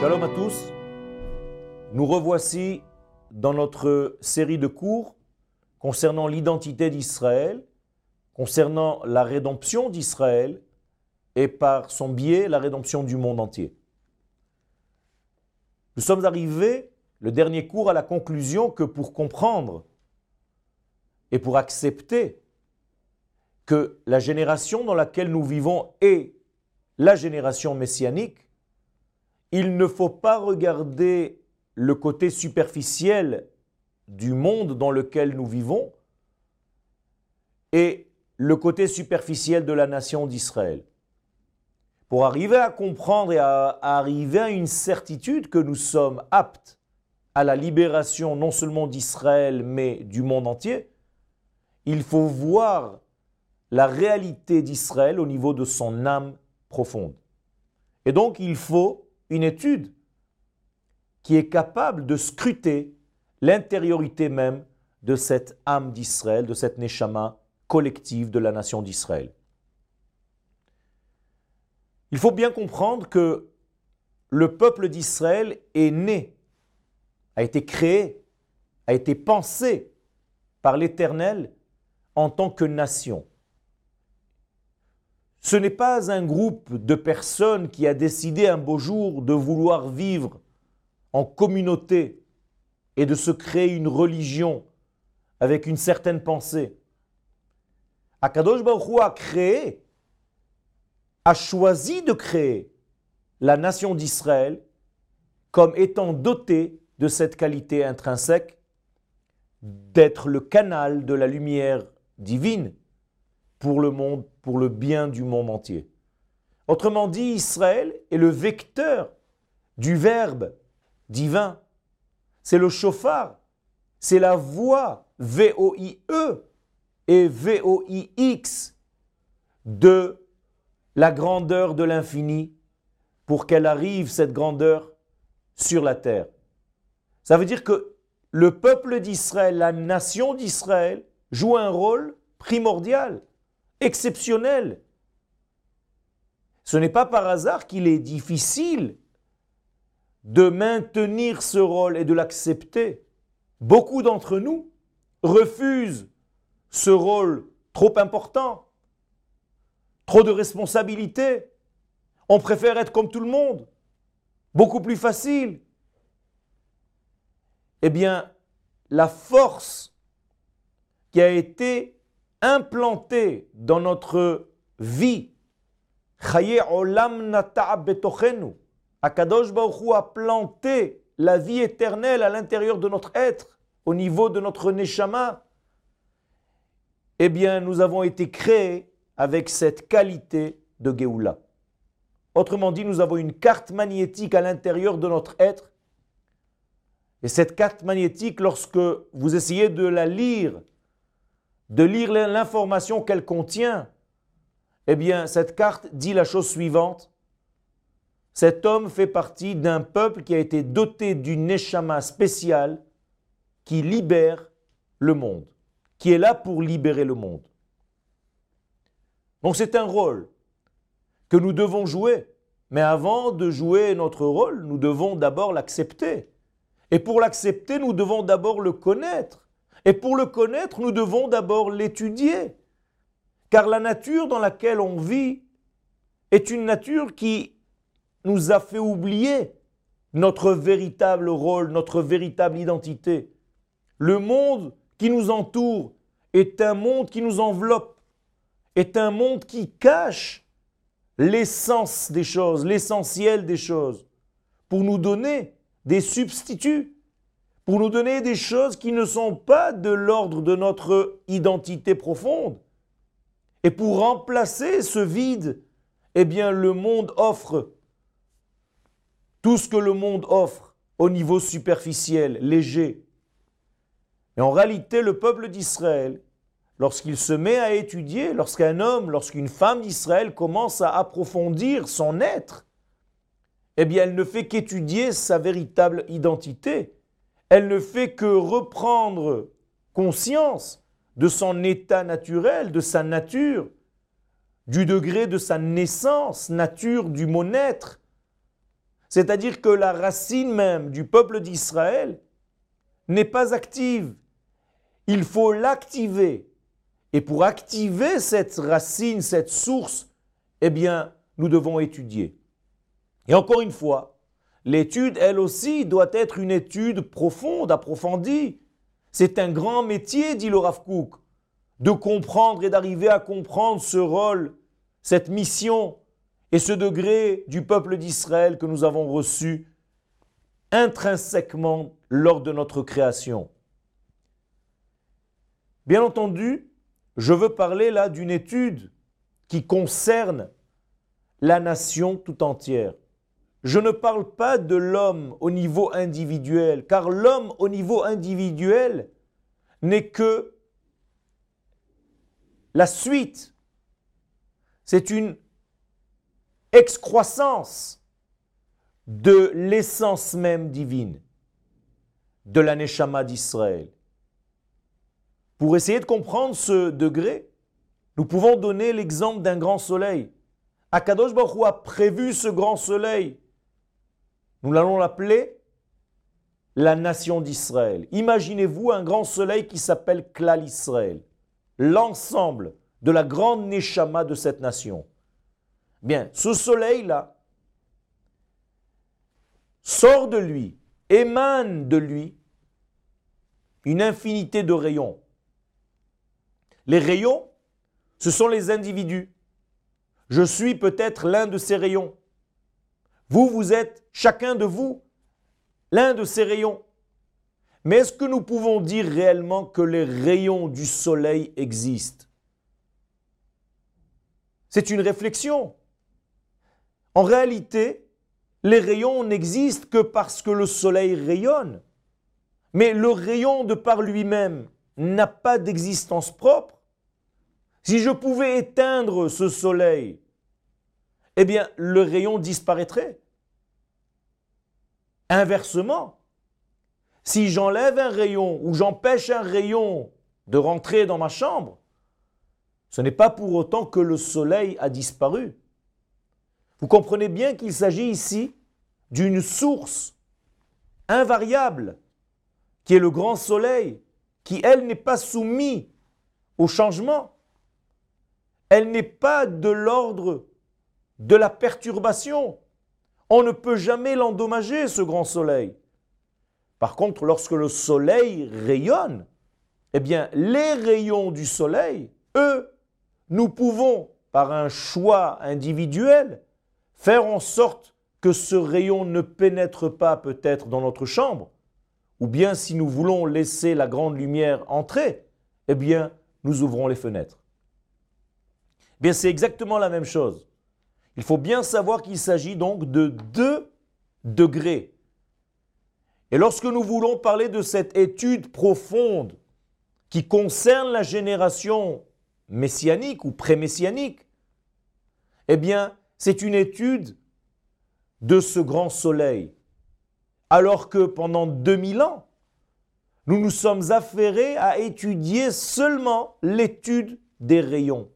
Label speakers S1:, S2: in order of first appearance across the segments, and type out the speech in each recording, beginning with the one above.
S1: Shalom à tous. Nous revoici dans notre série de cours concernant l'identité d'Israël, concernant la rédemption d'Israël et par son biais la rédemption du monde entier. Nous sommes arrivés, le dernier cours, à la conclusion que pour comprendre et pour accepter que la génération dans laquelle nous vivons est la génération messianique, il ne faut pas regarder le côté superficiel du monde dans lequel nous vivons et le côté superficiel de la nation d'Israël. Pour arriver à comprendre et à, arriver à une certitude que nous sommes aptes à la libération non seulement d'Israël mais du monde entier, il faut voir la réalité d'Israël au niveau de son âme profonde. Et donc il faut une étude qui est capable de scruter l'intériorité même de cette âme d'Israël, de cette neshama collective de la nation d'Israël. Il faut bien comprendre que le peuple d'Israël est né, a été créé, a été pensé par l'Éternel en tant que nation. Ce n'est pas un groupe de personnes qui a décidé un beau jour de vouloir vivre en communauté et de se créer une religion avec une certaine pensée. Akadosh Baruch a créé, a choisi de créer la nation d'Israël comme étant dotée de cette qualité intrinsèque d'être le canal de la lumière divine pour le monde, pour le bien du monde entier. Autrement dit, Israël est le vecteur du Verbe divin. C'est le chauffard, c'est la voix V-O-I-E et V-O-I-X de la grandeur de l'infini pour qu'elle arrive, cette grandeur, sur la terre. Ça veut dire que le peuple d'Israël, la nation d'Israël, joue un rôle primordial exceptionnel. Ce n'est pas par hasard qu'il est difficile de maintenir ce rôle et de l'accepter. Beaucoup d'entre nous refusent ce rôle trop important, trop de responsabilités. On préfère être comme tout le monde, beaucoup plus facile. Eh bien, la force qui a été implanté dans notre vie, Olam Akadosh Baruch a planté la vie éternelle à l'intérieur de notre être, au niveau de notre neshama. Eh bien, nous avons été créés avec cette qualité de Géoula. Autrement dit, nous avons une carte magnétique à l'intérieur de notre être. Et cette carte magnétique, lorsque vous essayez de la lire de lire l'information qu'elle contient, eh bien, cette carte dit la chose suivante. Cet homme fait partie d'un peuple qui a été doté d'une neshama spéciale qui libère le monde, qui est là pour libérer le monde. Donc c'est un rôle que nous devons jouer. Mais avant de jouer notre rôle, nous devons d'abord l'accepter. Et pour l'accepter, nous devons d'abord le connaître. Et pour le connaître, nous devons d'abord l'étudier. Car la nature dans laquelle on vit est une nature qui nous a fait oublier notre véritable rôle, notre véritable identité. Le monde qui nous entoure est un monde qui nous enveloppe, est un monde qui cache l'essence des choses, l'essentiel des choses, pour nous donner des substituts pour nous donner des choses qui ne sont pas de l'ordre de notre identité profonde. Et pour remplacer ce vide, eh bien le monde offre tout ce que le monde offre au niveau superficiel, léger. Et en réalité, le peuple d'Israël, lorsqu'il se met à étudier, lorsqu'un homme, lorsqu'une femme d'Israël commence à approfondir son être, eh bien elle ne fait qu'étudier sa véritable identité elle ne fait que reprendre conscience de son état naturel, de sa nature, du degré de sa naissance, nature du mot naître. C'est-à-dire que la racine même du peuple d'Israël n'est pas active. Il faut l'activer. Et pour activer cette racine, cette source, eh bien, nous devons étudier. Et encore une fois, l'étude, elle aussi, doit être une étude profonde, approfondie. C'est un grand métier, dit le Rav de comprendre et d'arriver à comprendre ce rôle, cette mission et ce degré du peuple d'Israël que nous avons reçu intrinsèquement lors de notre création. Bien entendu, je veux parler là d'une étude qui concerne la nation tout entière. Je ne parle pas de l'homme au niveau individuel, car l'homme au niveau individuel n'est que la suite. C'est une excroissance de l'essence même divine, de la Neshama d'Israël. Pour essayer de comprendre ce degré, nous pouvons donner l'exemple d'un grand soleil. Akadosh Baruch a prévu ce grand soleil. Nous allons l'appeler la nation d'Israël. Imaginez-vous un grand soleil qui s'appelle Klal Israël, l'ensemble de la grande Neshama de cette nation. Bien, ce soleil-là sort de lui, émane de lui une infinité de rayons. Les rayons, ce sont les individus. Je suis peut-être l'un de ces rayons. Vous, vous êtes chacun de vous l'un de ces rayons. Mais est-ce que nous pouvons dire réellement que les rayons du soleil existent? C'est une réflexion. En réalité, les rayons n'existent que parce que le soleil rayonne. Mais le rayon de par lui-même n'a pas d'existence propre. Si je pouvais éteindre ce soleil, eh bien, le rayon disparaîtrait. Inversement, si j'enlève un rayon ou j'empêche un rayon de rentrer dans ma chambre, ce n'est pas pour autant que le soleil a disparu. Vous comprenez bien qu'il s'agit ici d'une source invariable, qui est le grand soleil, qui, elle, n'est pas soumise au changement. Elle n'est pas de l'ordre de la perturbation. On ne peut jamais l'endommager, ce grand soleil. Par contre, lorsque le soleil rayonne, eh bien, les rayons du soleil, eux, nous pouvons, par un choix individuel, faire en sorte que ce rayon ne pénètre pas peut-être dans notre chambre, ou bien si nous voulons laisser la grande lumière entrer, eh bien, nous ouvrons les fenêtres. Eh bien, c'est exactement la même chose. Il faut bien savoir qu'il s'agit donc de deux degrés. Et lorsque nous voulons parler de cette étude profonde qui concerne la génération messianique ou pré-messianique, eh bien, c'est une étude de ce grand soleil. Alors que pendant 2000 ans, nous nous sommes affairés à étudier seulement l'étude des rayons.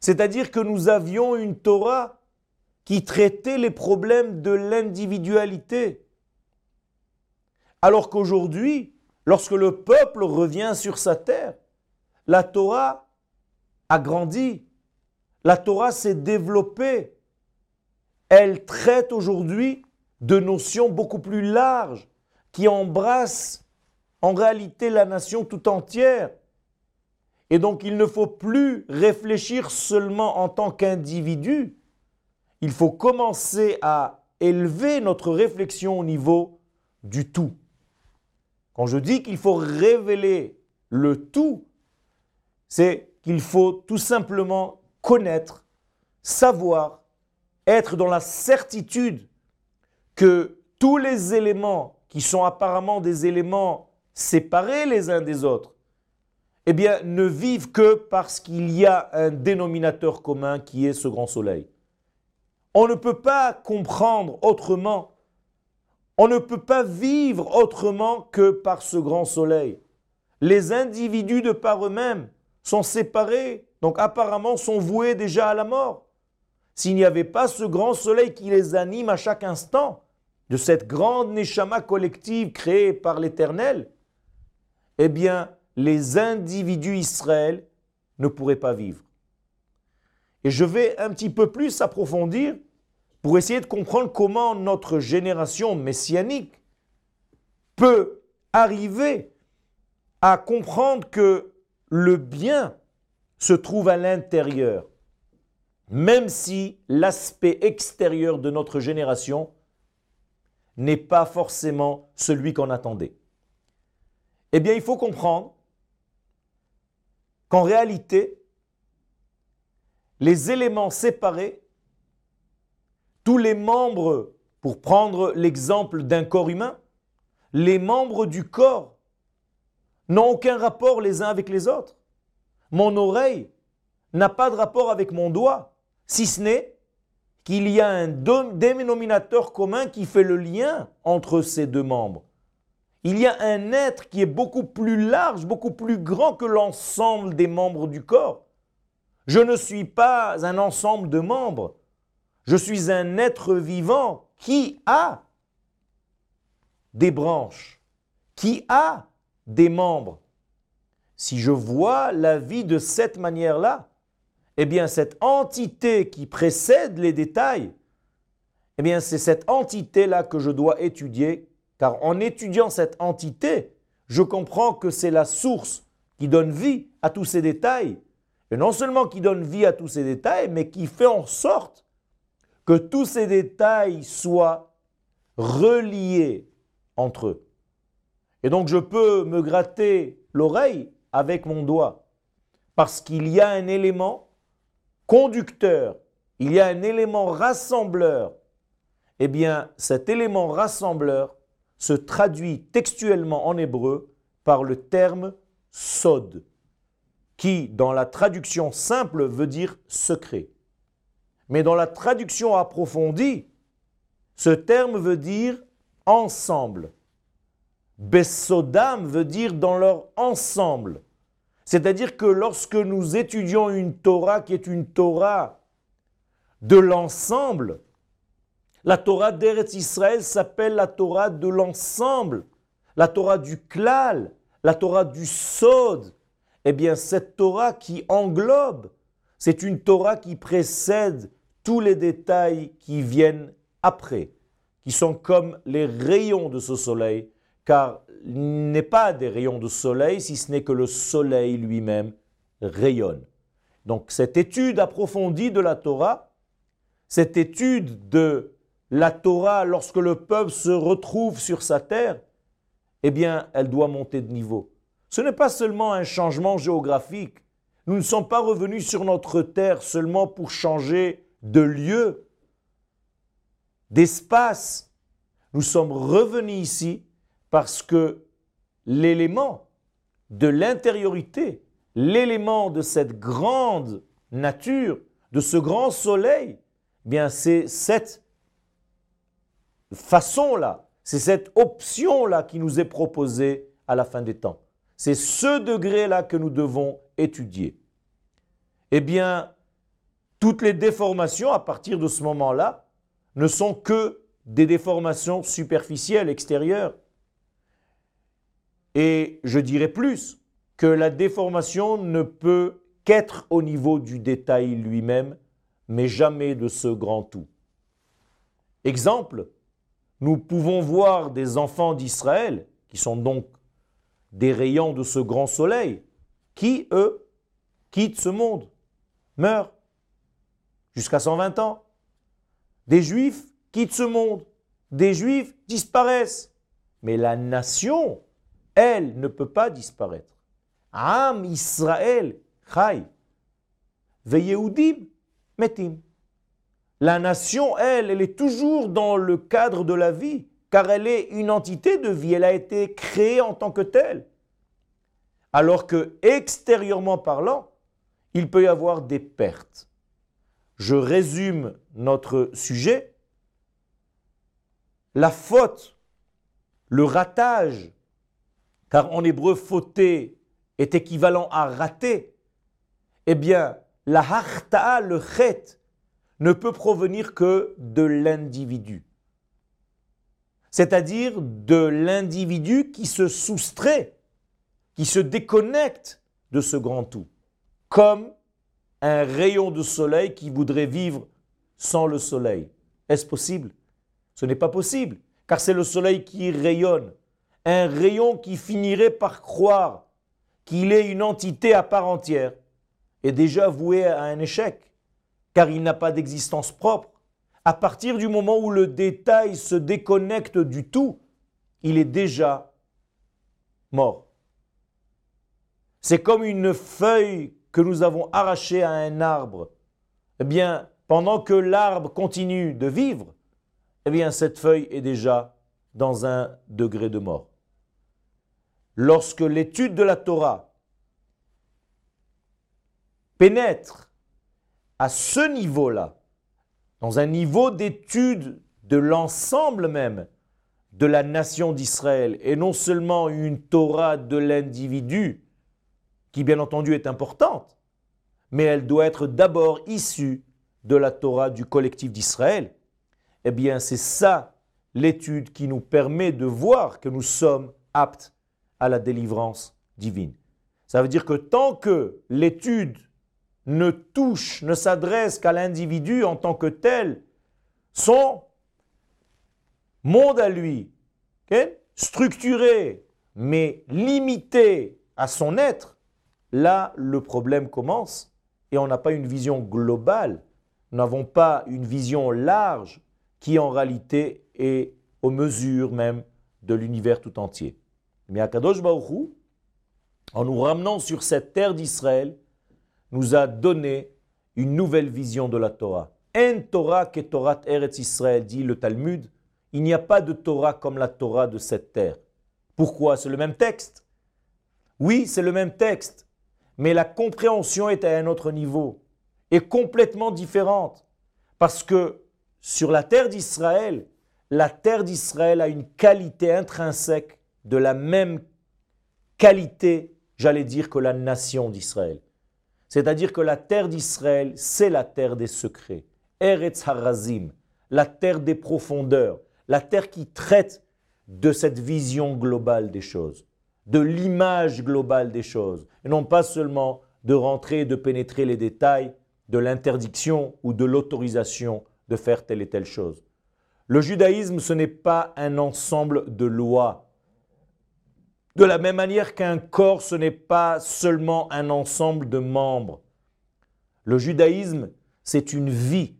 S1: C'est-à-dire que nous avions une Torah qui traitait les problèmes de l'individualité. Alors qu'aujourd'hui, lorsque le peuple revient sur sa terre, la Torah a grandi, la Torah s'est développée. Elle traite aujourd'hui de notions beaucoup plus larges qui embrassent en réalité la nation tout entière. Et donc il ne faut plus réfléchir seulement en tant qu'individu. Il faut commencer à élever notre réflexion au niveau du tout. Quand je dis qu'il faut révéler le tout, c'est qu'il faut tout simplement connaître, savoir, être dans la certitude que tous les éléments qui sont apparemment des éléments séparés les uns des autres, eh bien, ne vivent que parce qu'il y a un dénominateur commun qui est ce grand soleil. On ne peut pas comprendre autrement, on ne peut pas vivre autrement que par ce grand soleil. Les individus de par eux-mêmes sont séparés donc apparemment sont voués déjà à la mort. s'il n'y avait pas ce grand soleil qui les anime à chaque instant, de cette grande neshama collective créée par l'Éternel, eh bien, les individus Israël ne pourraient pas vivre. Et je vais un petit peu plus approfondir pour essayer de comprendre comment notre génération messianique peut arriver à comprendre que le bien se trouve à l'intérieur, même si l'aspect extérieur de notre génération n'est pas forcément celui qu'on attendait. Eh bien, il faut comprendre qu'en réalité, les éléments séparés, tous les membres, pour prendre l'exemple d'un corps humain, les membres du corps n'ont aucun rapport les uns avec les autres. Mon oreille n'a pas de rapport avec mon doigt, si ce n'est qu'il y a un dénominateur commun qui fait le lien entre ces deux membres. Il y a un être qui est beaucoup plus large, beaucoup plus grand que l'ensemble des membres du corps. Je ne suis pas un ensemble de membres. Je suis un être vivant qui a des branches, qui a des membres. Si je vois la vie de cette manière-là, eh bien cette entité qui précède les détails, eh bien c'est cette entité-là que je dois étudier, car en étudiant cette entité, je comprends que c'est la source qui donne vie à tous ces détails, et non seulement qui donne vie à tous ces détails, mais qui fait en sorte que tous ces détails soient reliés entre eux. Et donc je peux me gratter l'oreille avec mon doigt, parce qu'il y a un élément conducteur, il y a un élément rassembleur. Eh bien, cet élément rassembleur se traduit textuellement en hébreu par le terme sod, qui dans la traduction simple veut dire secret. Mais dans la traduction approfondie, ce terme veut dire ensemble. Besodam veut dire dans leur ensemble. C'est-à-dire que lorsque nous étudions une Torah qui est une Torah de l'ensemble, la Torah d'Eretz Israël s'appelle la Torah de l'ensemble, la Torah du klal, la Torah du sod. Eh bien, cette Torah qui englobe, c'est une Torah qui précède tous les détails qui viennent après, qui sont comme les rayons de ce soleil car il n'est pas des rayons de soleil, si ce n'est que le soleil lui-même rayonne. Donc cette étude approfondie de la Torah, cette étude de la Torah lorsque le peuple se retrouve sur sa terre, eh bien, elle doit monter de niveau. Ce n'est pas seulement un changement géographique. Nous ne sommes pas revenus sur notre terre seulement pour changer de lieu, d'espace. Nous sommes revenus ici parce que l'élément de l'intériorité, l'élément de cette grande nature, de ce grand soleil, eh bien c'est cette façon-là, c'est cette option-là qui nous est proposée à la fin des temps. C'est ce degré-là que nous devons étudier. Eh bien, toutes les déformations à partir de ce moment-là ne sont que des déformations superficielles, extérieures. Et je dirais plus que la déformation ne peut qu'être au niveau du détail lui-même, mais jamais de ce grand tout. Exemple, nous pouvons voir des enfants d'Israël, qui sont donc des rayons de ce grand soleil, qui, eux, quittent ce monde, meurent, jusqu'à 120 ans. Des juifs quittent ce monde, des juifs disparaissent. Mais la nation elle ne peut pas disparaître. Am Israël, Chai. Veyeudim, Metim. La nation, elle, elle est toujours dans le cadre de la vie, car elle est une entité de vie, elle a été créée en tant que telle. Alors que, extérieurement parlant, il peut y avoir des pertes. Je résume notre sujet. La faute, le ratage car en hébreu fauter est équivalent à rater, eh bien, la harta'a, le chet, ne peut provenir que de l'individu. C'est-à-dire de l'individu qui se soustrait, qui se déconnecte de ce grand tout. Comme un rayon de soleil qui voudrait vivre sans le soleil. Est-ce possible? Ce n'est pas possible, car c'est le soleil qui rayonne. Un rayon qui finirait par croire qu'il est une entité à part entière est déjà voué à un échec, car il n'a pas d'existence propre. À partir du moment où le détail se déconnecte du tout, il est déjà mort. C'est comme une feuille que nous avons arrachée à un arbre. Eh bien, pendant que l'arbre continue de vivre, eh bien, cette feuille est déjà dans un degré de mort. Lorsque l'étude de la Torah pénètre à ce niveau-là, dans un niveau d'étude de l'ensemble même de la nation d'Israël, et non seulement une Torah de l'individu, qui bien entendu est importante, mais elle doit être d'abord issue de la Torah du collectif d'Israël, eh bien c'est ça l'étude qui nous permet de voir que nous sommes aptes à la délivrance divine. Ça veut dire que tant que l'étude ne touche, ne s'adresse qu'à l'individu en tant que tel, son monde à lui, structuré, mais limité à son être, là le problème commence et on n'a pas une vision globale, nous n'avons pas une vision large qui en réalité est aux mesures même de l'univers tout entier. Mais Akadosh Baruch en nous ramenant sur cette terre d'Israël, nous a donné une nouvelle vision de la Torah. En Torah que Torah Eretz Israël, dit le Talmud, il n'y a pas de Torah comme la Torah de cette terre. Pourquoi? C'est le même texte. Oui, c'est le même texte, mais la compréhension est à un autre niveau, est complètement différente. Parce que sur la terre d'Israël, la terre d'Israël a une qualité intrinsèque de la même qualité, j'allais dire, que la nation d'Israël. C'est-à-dire que la terre d'Israël, c'est la terre des secrets. Eretz Harazim, la terre des profondeurs, la terre qui traite de cette vision globale des choses, de l'image globale des choses, et non pas seulement de rentrer et de pénétrer les détails de l'interdiction ou de l'autorisation de faire telle et telle chose. Le judaïsme, ce n'est pas un ensemble de lois. De la même manière qu'un corps, ce n'est pas seulement un ensemble de membres. Le judaïsme, c'est une vie.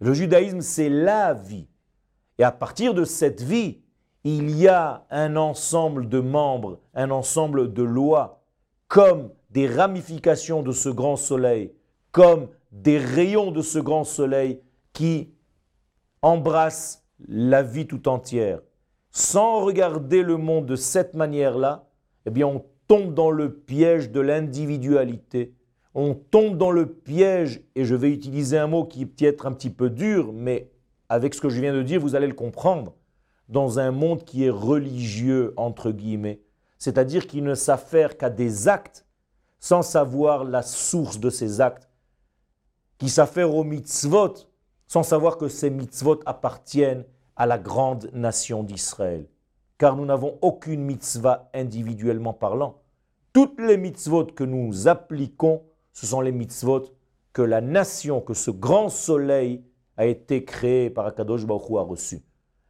S1: Le judaïsme, c'est la vie. Et à partir de cette vie, il y a un ensemble de membres, un ensemble de lois, comme des ramifications de ce grand soleil, comme des rayons de ce grand soleil qui embrasse la vie tout entière. Sans regarder le monde de cette manière-là, eh bien on tombe dans le piège de l'individualité. On tombe dans le piège, et je vais utiliser un mot qui peut être un petit peu dur, mais avec ce que je viens de dire, vous allez le comprendre, dans un monde qui est religieux, entre guillemets, c'est-à-dire qui ne s'affaire qu'à des actes sans savoir la source de ces actes, qui s'affaire aux mitzvot sans savoir que ces mitzvot appartiennent à la grande nation d'Israël. Car nous n'avons aucune mitzvah individuellement parlant. Toutes les mitzvot que nous appliquons, ce sont les mitzvot que la nation, que ce grand soleil a été créé par Akadosh Baruch Hu a reçu.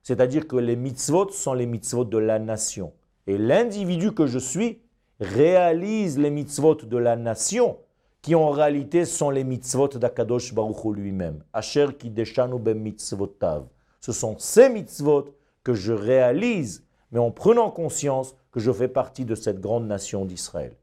S1: C'est-à-dire que les mitzvot sont les mitzvot de la nation. Et l'individu que je suis réalise les mitzvot de la nation qui en réalité sont les mitzvot d'Akadosh Baruch lui-même. Asher kideshanu ben mitzvotav. Ce sont ces mitzvot que je réalise, mais en prenant conscience que je fais partie de cette grande nation d'Israël.